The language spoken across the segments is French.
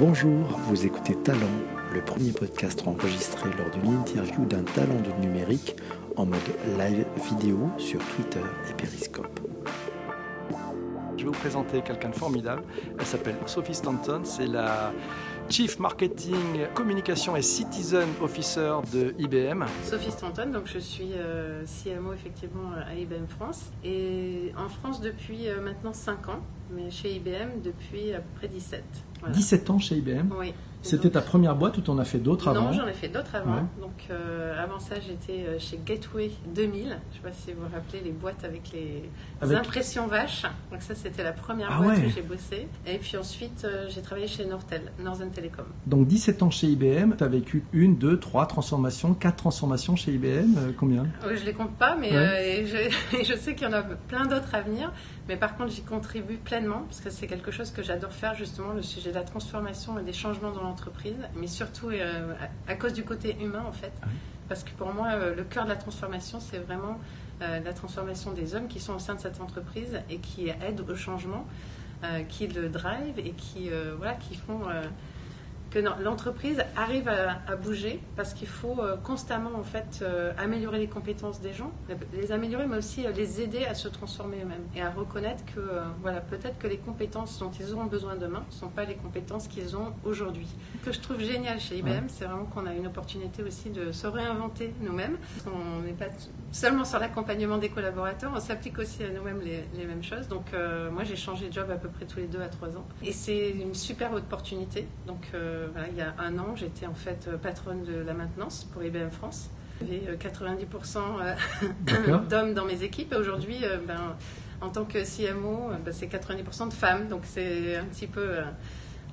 Bonjour, vous écoutez Talent, le premier podcast enregistré lors d'une interview d'un talent du numérique en mode live vidéo sur Twitter et Periscope. Je vais vous présenter quelqu'un de formidable. Elle s'appelle Sophie Stanton. C'est la Chief Marketing, Communication et Citizen Officer de IBM. Sophie Stanton, donc je suis euh, CMO effectivement à IBM France et en France depuis euh, maintenant 5 ans, mais chez IBM depuis à peu près 17. 17 ans chez IBM Oui. C'était ta première boîte ou tu en as fait d'autres avant Non, j'en ai fait d'autres avant. Donc euh, avant ça, j'étais euh, chez Gateway 2000. Je ne sais pas si vous vous rappelez les boîtes avec les impressions vaches. Donc ça, c'était la première ah boîte où j'ai bossé. Et puis ensuite, euh, j'ai travaillé chez Nortel, Northern Telecom. Donc 17 ans chez IBM, tu as vécu une, deux, trois transformations, quatre transformations chez IBM. combien? Je ne les compte pas, mais je, je, sais qu'il y en a plein d'autres à venir. Mais par contre, j'y contribue pleinement parce que c'est quelque chose que j'adore faire, justement, le sujet de la transformation et des changements dans l'entreprise, mais surtout euh, à, cause du côté humain, en fait. Parce que pour moi, euh, le cœur de la transformation, c'est vraiment euh, la transformation des hommes qui sont au sein de cette entreprise et qui aident au changement, qui le drive et qui, voilà, qui font que l'entreprise arrive à, bouger parce qu'il faut euh, constamment en fait euh, améliorer les compétences des gens, les améliorer mais aussi euh, les aider à se transformer eux-mêmes et à reconnaître que voilà peut-être que les compétences dont ils auront besoin demain ne sont pas les compétences qu'ils ont aujourd'hui. Ce que je trouve génial chez IBM, c'est vraiment qu'on a une opportunité aussi de se réinventer nous-mêmes. On n'est pas seulement sur l'accompagnement des collaborateurs, on s'applique aussi à nous-mêmes les, les, mêmes choses. Donc moi j'ai changé de job à peu près tous les deux à trois ans et c'est une super opportunité. Donc euh, il y a un an, j'étais en fait euh, patronne de la maintenance pour IBM France. J'avais 90% euh, d'hommes dans mes équipes et aujourd'hui, ben, en tant que CMO, ben, c'est 90% de femmes. Donc c'est un petit peu...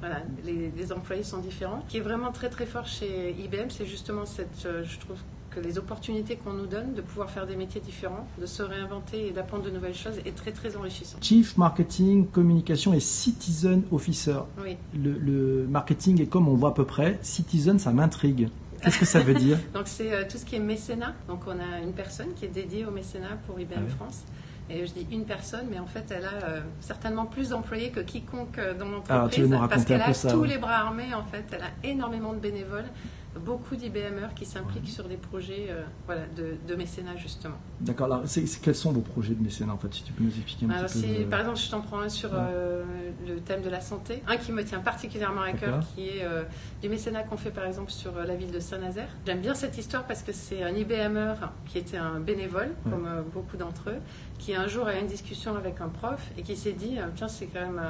voilà, les, les, employés sont différents. Ce qui est vraiment très très fort chez IBM, c'est justement cette, je trouve, les opportunités qu'on nous donne de pouvoir faire des métiers différents, de se réinventer et d'apprendre de nouvelles choses est très très enrichissant. Chief Marketing, Communication et Citizen Officer. Oui. Le, marketing est comme on voit à peu près. Citizen, ça m'intrigue. Qu'est-ce que ça veut dire Donc c'est euh, tout ce qui est mécénat. Donc on a une personne qui est dédiée au mécénat pour IBM ah France. Et je dis une personne, mais en fait, elle a euh, certainement plus d'employés que quiconque euh, dans l'entreprise. parce qu'elle a tous les bras armés, en fait. Elle a énormément de bénévoles beaucoup d'IBMers qui s'impliquent sur des projets euh, voilà, de, mécénat, justement. D'accord. Alors, quels sont vos projets de mécénat, en fait, si tu peux nous expliquer un petit peu Par exemple, je t'en prends un sur euh, le thème de la santé. Un qui me tient particulièrement à cœur, qui est euh, du mécénat qu'on fait, par exemple, sur la ville de Saint-Nazaire. J'aime bien cette histoire parce que c'est un IBMer qui était un bénévole, comme beaucoup d'entre eux, qui un jour a eu une discussion avec un prof et qui s'est dit, tiens, c'est quand même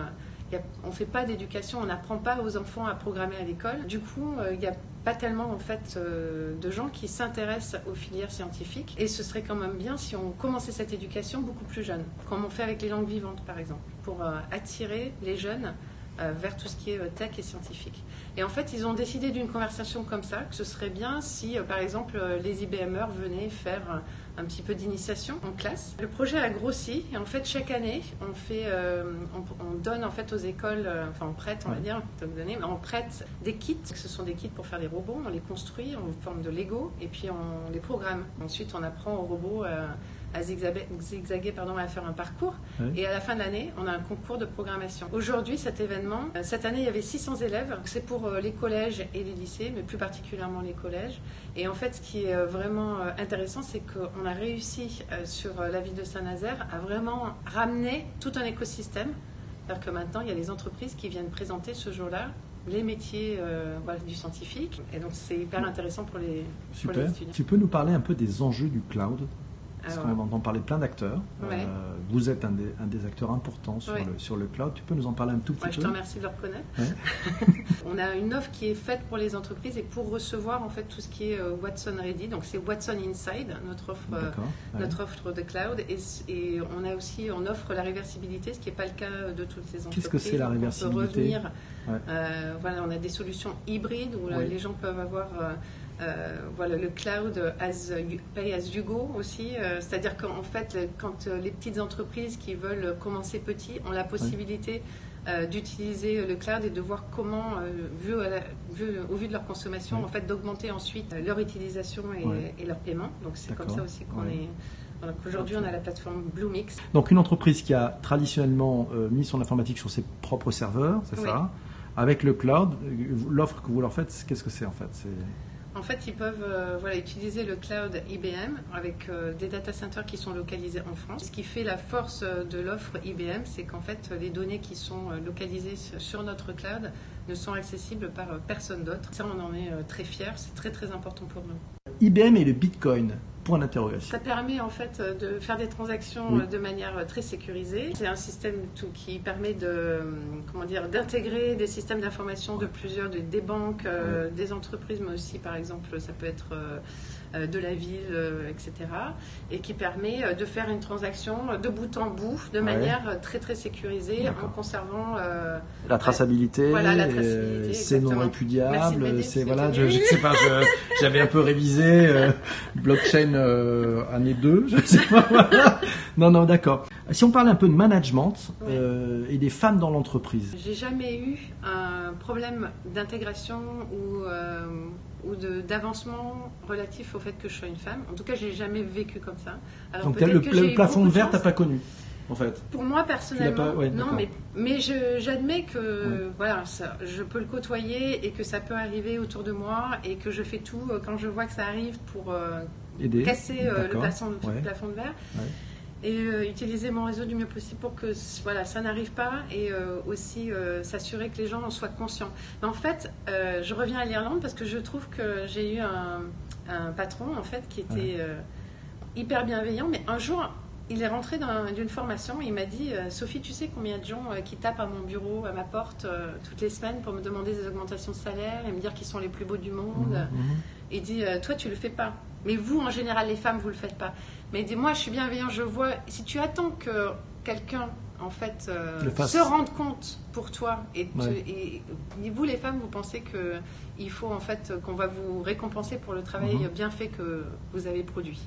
on ne fait pas d'éducation, on n'apprend pas aux enfants à programmer à l'école. Du coup, euh, il n'y a pas tellement en fait euh, de gens qui s'intéressent aux filières scientifiques. Et ce serait quand même bien si on commençait cette éducation beaucoup plus jeune, comme on fait avec les langues vivantes par exemple, pour euh, attirer les jeunes vers tout ce qui est tech et scientifique. Et en fait, ils ont décidé d'une conversation comme ça, que ce serait bien si, par exemple, les IBMers venaient faire un petit peu d'initiation en classe. Le projet a grossi et en fait chaque année on fait, euh, on, donne en fait aux écoles, euh, enfin on prête on va dire, on prête des kits. Ce sont des kits pour faire des robots, on les construit en forme de Lego et puis on les programme. Ensuite on apprend aux robots euh, à zigzaguer, pardon, à faire un parcours. Et à la fin de l'année, on a un concours de programmation. Aujourd'hui, cet événement, euh, cette année, il y avait 600 élèves. C'est pour euh, les collèges et les lycées, mais plus particulièrement les collèges. Et en fait, ce qui est euh, vraiment intéressant, c'est qu'on a réussi sur la ville de Saint-Nazaire à vraiment ramener tout un écosystème. C'est-à-dire que maintenant, il y a des entreprises qui viennent présenter ce jour-là les métiers du scientifique. Et donc, c'est hyper intéressant pour les, pour les étudiants. Tu peux nous parler un peu des enjeux du cloud? Parce qu'on entend parler plein d'acteurs. Euh, vous êtes un des, acteurs importants sur, le, sur, le, cloud. Tu peux nous en parler un tout petit peu Je te remercie de le reconnaître. on a une offre qui est faite pour les entreprises et pour recevoir en fait tout ce qui est euh, Watson Ready. Donc c'est Watson Inside, notre offre, euh, notre offre de cloud. Et, on a aussi, on offre la réversibilité, ce qui n'est pas le cas de toutes ces entreprises. Qu'est-ce que c'est la réversibilité on revenir. voilà, on a des solutions hybrides où les gens peuvent avoir euh, voilà, le cloud as pay as you go aussi, euh, c'est-à-dire qu'en fait, quand euh, les petites entreprises qui veulent commencer petit ont la possibilité d'utiliser le cloud et de voir comment, vu, au vu de leur consommation, en fait, d'augmenter ensuite leur utilisation et, leur paiement. Donc c'est comme ça aussi qu'on est. Aujourd'hui, on a la plateforme Bluemix. Donc, une entreprise qui a traditionnellement mis son informatique sur ses propres serveurs, c'est ça. Avec le cloud, l'offre que vous leur faites, qu'est-ce que c'est en fait? En fait, ils peuvent euh, utiliser le cloud IBM avec euh, des data centers qui sont localisés en France. Ce qui fait la force euh, de l'offre IBM, c'est qu'en fait, les données qui sont localisées sur notre cloud ne sont accessibles par personne d'autre. Ça, on en est très fiers. C'est très, très important pour nous. IBM et le Bitcoin. Point d'interrogation. Ça permet en fait de faire des transactions de manière très sécurisée. C'est un système tout qui permet de comment dire d'intégrer des systèmes d'information de plusieurs des banques, euh, des entreprises, mais aussi par exemple ça peut être euh, euh, de la ville, euh, etc. Et qui permet euh, de faire une transaction de bout en bout de manière très très sécurisée en conservant la traçabilité. c'est non répudiable. C'est voilà, je, je, sais pas, j'avais un peu révisé blockchain année 2, je sais pas. Non non, d'accord. Si on parle un peu de management et des femmes dans l'entreprise. J'ai jamais eu un problème d'intégration ou ou d'avancement relatif au fait que je sois une femme. En tout cas, j'ai jamais vécu comme ça. Alors, Donc le, plafond de verre, t'as pas connu en fait. Pour moi personnellement, non, mais, mais j'admets que voilà, ça, je peux le côtoyer et que ça peut arriver autour de moi et que je fais tout euh, quand je vois que ça arrive pour euh, casser euh, le, plafond, de verre. Et euh, utiliser mon réseau du mieux possible pour que voilà, ça n'arrive pas et euh, aussi s'assurer que les gens en soient conscients. Mais en fait, je reviens à l'Irlande parce que je trouve que j'ai eu un, patron en fait qui était hyper bienveillant, mais un jour, il est rentré d'une formation et il m'a dit Sophie, tu sais combien de gens qui tapent à mon bureau, à ma porte, toutes les semaines pour me demander des augmentations de salaire et me dire qu'ils sont les plus beaux du monde mmh, mmh. Il dit Toi, tu le fais pas. Mais vous, en général, les femmes, vous le faites pas. Mais dis-moi, je suis bienveillant, je vois. Si tu attends que quelqu'un, en fait, euh, se rende compte pour toi, et, et, vous, les femmes, vous pensez que il faut en fait qu'on va vous récompenser pour le travail mhm. bien fait que vous avez produit.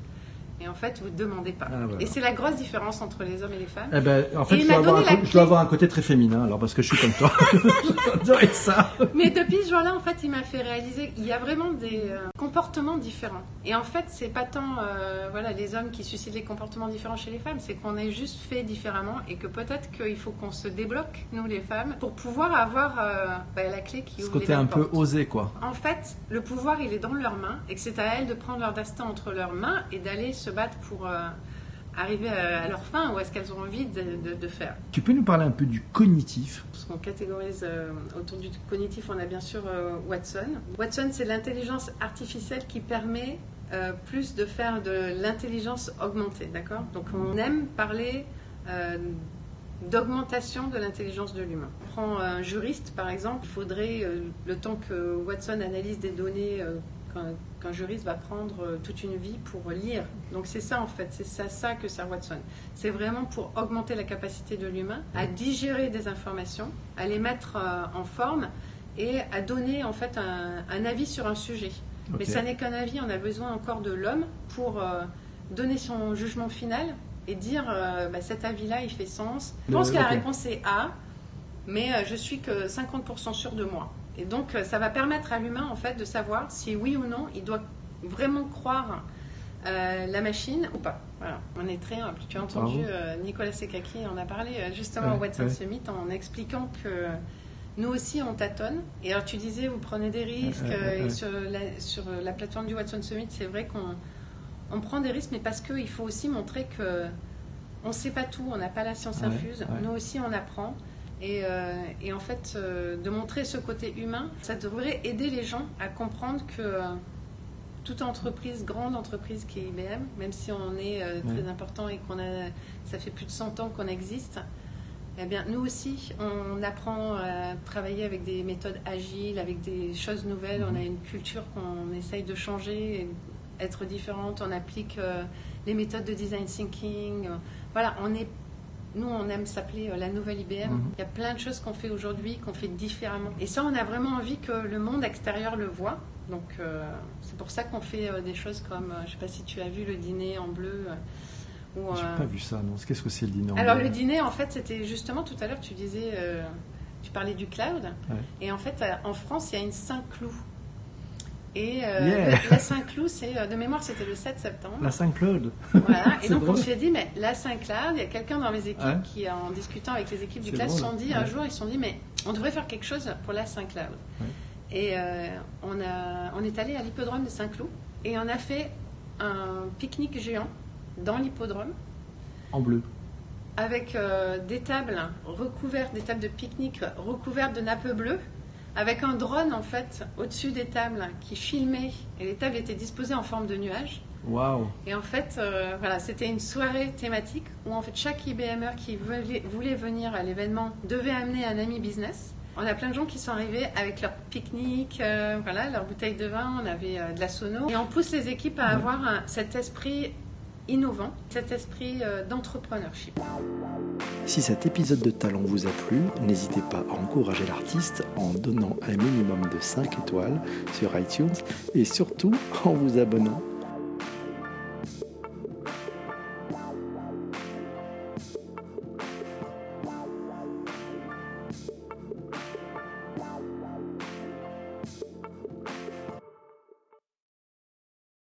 Et en fait, vous ne demandez pas. Ah, et c'est la grosse différence entre les hommes et les femmes. Eh ben, en fait, je dois, avoir un, je dois, avoir un, côté très féminin, alors parce que je suis comme toi. ça. Mais depuis ce jour-là, en fait, il m'a fait réaliser qu'il y a vraiment des euh, comportements différents. Et en fait, c'est pas tant euh, voilà, les hommes qui suscitent les comportements différents chez les femmes, c'est qu'on est juste fait différemment et que peut-être qu'il faut qu'on se débloque, nous les femmes, pour pouvoir avoir euh, bah, la clé qui ouvre Ce côté un peu osé, quoi. En fait, le pouvoir, il est dans leurs mains et que c'est à elles de prendre leur destin entre leurs mains et d'aller se battre pour euh, arriver à, leur fin ou à ce qu'elles ont envie de, faire? Tu peux nous parler un peu du cognitif? Parce qu'on catégorise euh, autour du cognitif, on a bien sûr euh, Watson. Watson, c'est l'intelligence artificielle qui permet plus de faire de l'intelligence augmentée, d'accord? Donc on aime parler d'augmentation de l'intelligence de l'humain. On prend un juriste par exemple, il faudrait le temps que Watson analyse des données qu'un juriste va prendre euh, toute une vie pour lire. Donc c'est ça en fait, c'est ça, ça que sert Watson. C'est vraiment pour augmenter la capacité de l'humain à digérer des informations, à les mettre euh, en forme et à donner en fait un, avis sur un sujet. Mais ça n'est qu'un avis, on a besoin encore de l'homme pour euh, donner son jugement final et dire bah, cet avis-là il fait sens. Je pense que la réponse est A, mais je suis que 50% sûr de moi. Et donc, euh, ça va permettre à l'humain, en fait, de savoir si oui ou non, il doit vraiment croire euh, la machine ou pas. Voilà, on est très humble. Tu as entendu euh, Nicolas Sekaki en a parlé justement au Watson Summit en expliquant que nous aussi on tâtonne. Et alors tu disais, vous prenez des risques. et sur la, sur la plateforme du Watson Summit, c'est vrai qu'on on prend des risques, mais parce qu'il faut aussi montrer que on ne sait pas tout, on n'a pas la science infuse. Nous aussi on apprend. Euh, et, en fait, euh, de montrer ce côté humain, ça devrait aider les gens à comprendre que euh, toute entreprise, grande entreprise qui est IBM, même si on est très important et qu'on a, ça fait plus de 100 ans qu'on existe, eh bien, nous aussi, on apprend à travailler avec des méthodes agiles, avec des choses nouvelles. On a une culture qu'on essaye de changer, être différente. On applique les méthodes de design thinking. Voilà, on est nous, on aime s'appeler euh, la nouvelle IBM. Mhm. Il y a plein de choses qu'on fait aujourd'hui, qu'on fait différemment. Et ça, on a vraiment envie que le monde extérieur le voit. Donc, euh, c'est pour ça qu'on fait euh, des choses comme, je ne sais pas si tu as vu le dîner en bleu. Je n'ai pas vu ça, non. Qu'est-ce que c'est le dîner en bleu Alors, le dîner, en fait, c'était justement tout à l'heure, tu disais, tu parlais du cloud. Et en fait, en France, il y a une Saint-Cloud et euh, la Saint-Cloud, c'est euh, de mémoire, c'était le 7 septembre. La Saint-Claude. Voilà. Et donc on s'est dit, mais la Saint-Claude, il y a quelqu'un dans mes équipes qui, en discutant avec les équipes du classe, se sont dit un jour, ils se sont dit, mais on devrait faire quelque chose pour la Saint-Cloud. Et euh, on, a, on est allé à l'hippodrome de Saint-Cloud et on a fait un pique-nique géant dans l'hippodrome. En bleu. Avec euh, des tables recouvertes, des tables de pique-nique recouvertes de nappes bleues, avec un drone en fait au-dessus des tables qui filmait et les tables étaient disposées en forme de nuages. Waouh Et en fait, euh, voilà, c'était une soirée thématique où en fait chaque IBMer qui voulait, voulait venir à l'événement devait amener un ami business. On a plein de gens qui sont arrivés avec leur pique-nique, euh, voilà, leur bouteille de vin, on avait euh, de la sono. Et on pousse les équipes à avoir cet esprit innovant, cet esprit d'entrepreneurship. Si cet épisode de Talent vous a plu, n'hésitez pas à encourager l'artiste en donnant un minimum de 5 étoiles sur iTunes et surtout en vous abonnant